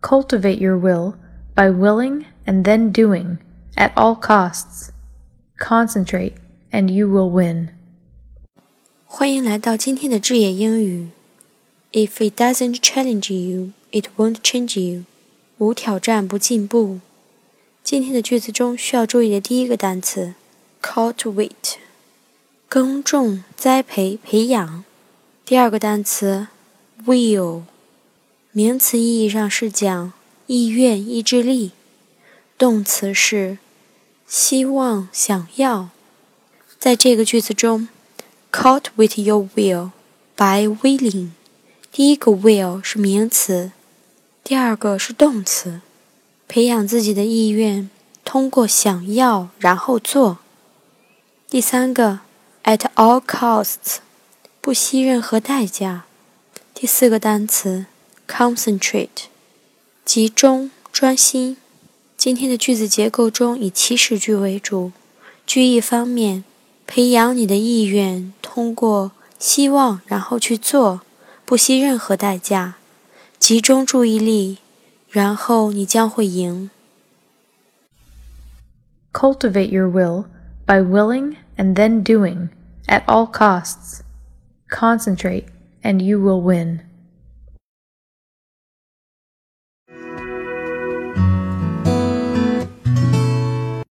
Cultivate your will by willing and then doing at all costs. Concentrate and you will win. 欢迎来到今天的智野英语。If it doesn't challenge you, it won't change you. 无挑战不进步。今天的句子中需要注意的第一个单词，cultivate，耕种、栽培、培养。第二个单词，will， 名词意义上是讲意愿、意志力，动词是希望、想要。在这个句子中，caught with your will by willing。第一个 will 是名词。第二个是动词，培养自己的意愿，通过想要然后做。第三个，at all costs，不惜任何代价。第四个单词 ，concentrate，集中专心。今天的句子结构中以祈使句为主，句意方面，培养你的意愿，通过希望然后去做，不惜任何代价。集中注意力，然后你将会赢。Cultivate your will by willing and then doing at all costs. Concentrate and you will win.